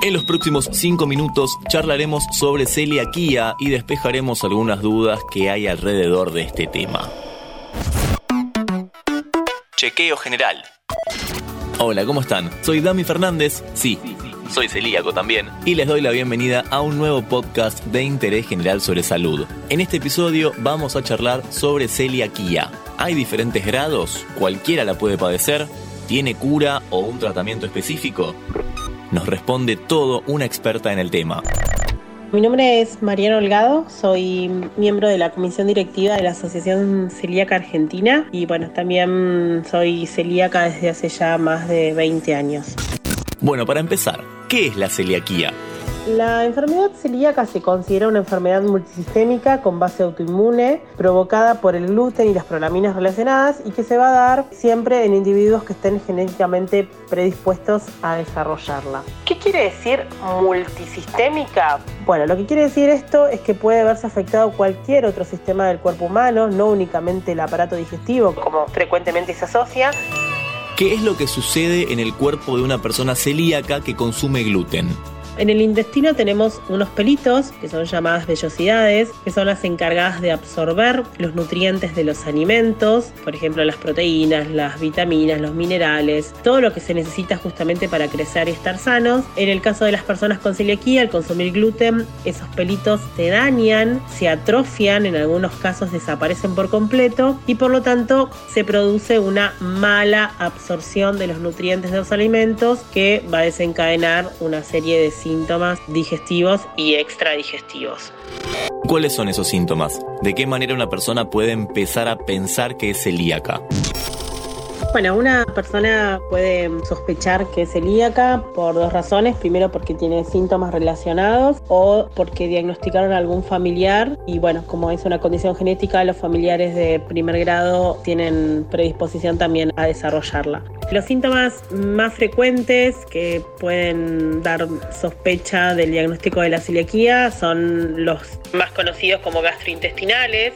En los próximos 5 minutos charlaremos sobre celiaquía y despejaremos algunas dudas que hay alrededor de este tema. Chequeo general. Hola, ¿cómo están? Soy Dami Fernández, sí, soy celíaco también, y les doy la bienvenida a un nuevo podcast de interés general sobre salud. En este episodio vamos a charlar sobre celiaquía. ¿Hay diferentes grados? ¿Cualquiera la puede padecer? ¿Tiene cura o un tratamiento específico? Nos responde todo una experta en el tema. Mi nombre es Mariano Holgado, soy miembro de la comisión directiva de la Asociación Celíaca Argentina y bueno, también soy celíaca desde hace ya más de 20 años. Bueno, para empezar, ¿qué es la celiaquía? La enfermedad celíaca se considera una enfermedad multisistémica con base autoinmune provocada por el gluten y las prolaminas relacionadas y que se va a dar siempre en individuos que estén genéticamente predispuestos a desarrollarla. ¿Qué quiere decir multisistémica? Bueno, lo que quiere decir esto es que puede verse afectado cualquier otro sistema del cuerpo humano, no únicamente el aparato digestivo, como frecuentemente se asocia. ¿Qué es lo que sucede en el cuerpo de una persona celíaca que consume gluten? En el intestino tenemos unos pelitos, que son llamadas vellosidades, que son las encargadas de absorber los nutrientes de los alimentos, por ejemplo las proteínas, las vitaminas, los minerales, todo lo que se necesita justamente para crecer y estar sanos. En el caso de las personas con celiaquía, al consumir gluten, esos pelitos se dañan, se atrofian, en algunos casos desaparecen por completo y por lo tanto se produce una mala absorción de los nutrientes de los alimentos que va a desencadenar una serie de síntomas digestivos y extradigestivos. ¿Cuáles son esos síntomas? ¿De qué manera una persona puede empezar a pensar que es celíaca? Bueno, una persona puede sospechar que es celíaca por dos razones. Primero porque tiene síntomas relacionados o porque diagnosticaron a algún familiar y bueno, como es una condición genética, los familiares de primer grado tienen predisposición también a desarrollarla. Los síntomas más frecuentes que pueden dar sospecha del diagnóstico de la celiaquía son los más conocidos como gastrointestinales,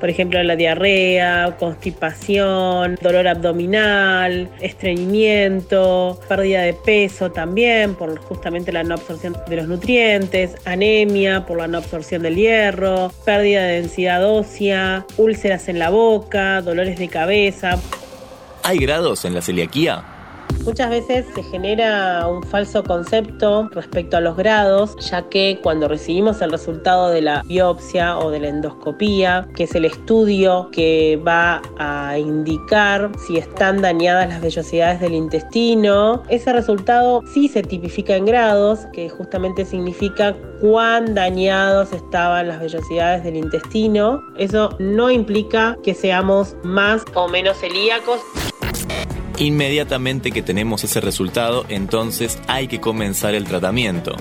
por ejemplo, la diarrea, constipación, dolor abdominal, estreñimiento, pérdida de peso también por justamente la no absorción de los nutrientes, anemia por la no absorción del hierro, pérdida de densidad ósea, úlceras en la boca, dolores de cabeza. ¿Hay grados en la celiaquía? Muchas veces se genera un falso concepto respecto a los grados, ya que cuando recibimos el resultado de la biopsia o de la endoscopía, que es el estudio que va a indicar si están dañadas las vellosidades del intestino, ese resultado sí se tipifica en grados, que justamente significa cuán dañados estaban las vellosidades del intestino. Eso no implica que seamos más o menos celíacos. Inmediatamente que tenemos ese resultado, entonces hay que comenzar el tratamiento.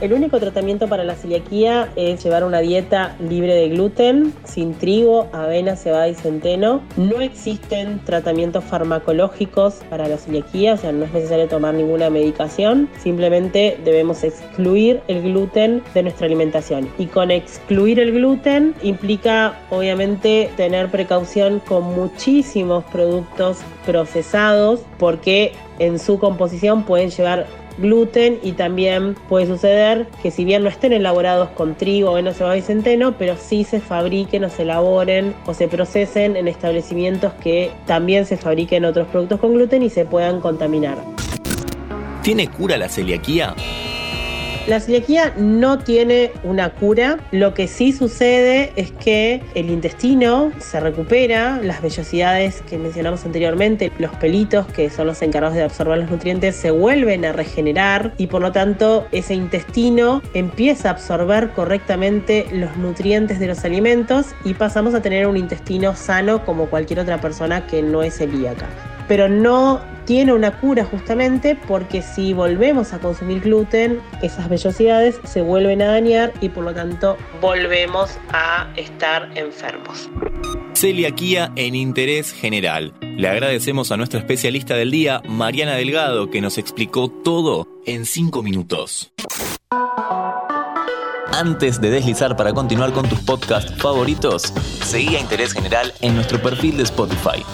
El único tratamiento para la celiaquía es llevar una dieta libre de gluten, sin trigo, avena, cebada y centeno. No existen tratamientos farmacológicos para la celiaquía, o sea, no es necesario tomar ninguna medicación. Simplemente debemos excluir el gluten de nuestra alimentación. Y con excluir el gluten implica, obviamente, tener precaución con muchísimos productos procesados porque en su composición pueden llevar gluten y también puede suceder que si bien no estén elaborados con trigo, avena, cebada y centeno, pero sí se fabriquen o se elaboren o se procesen en establecimientos que también se fabriquen otros productos con gluten y se puedan contaminar. ¿Tiene cura la celiaquía? La celiaquía no tiene una cura. Lo que sí sucede es que el intestino se recupera, las vellosidades que mencionamos anteriormente, los pelitos que son los encargados de absorber los nutrientes se vuelven a regenerar y por lo tanto ese intestino empieza a absorber correctamente los nutrientes de los alimentos y pasamos a tener un intestino sano como cualquier otra persona que no es celíaca. Pero no tiene una cura justamente porque si volvemos a consumir gluten, esas vellosidades se vuelven a dañar y por lo tanto volvemos a estar enfermos. Celiaquía en interés general. Le agradecemos a nuestra especialista del día, Mariana Delgado, que nos explicó todo en 5 minutos. Antes de deslizar para continuar con tus podcasts favoritos, seguí a Interés General en nuestro perfil de Spotify.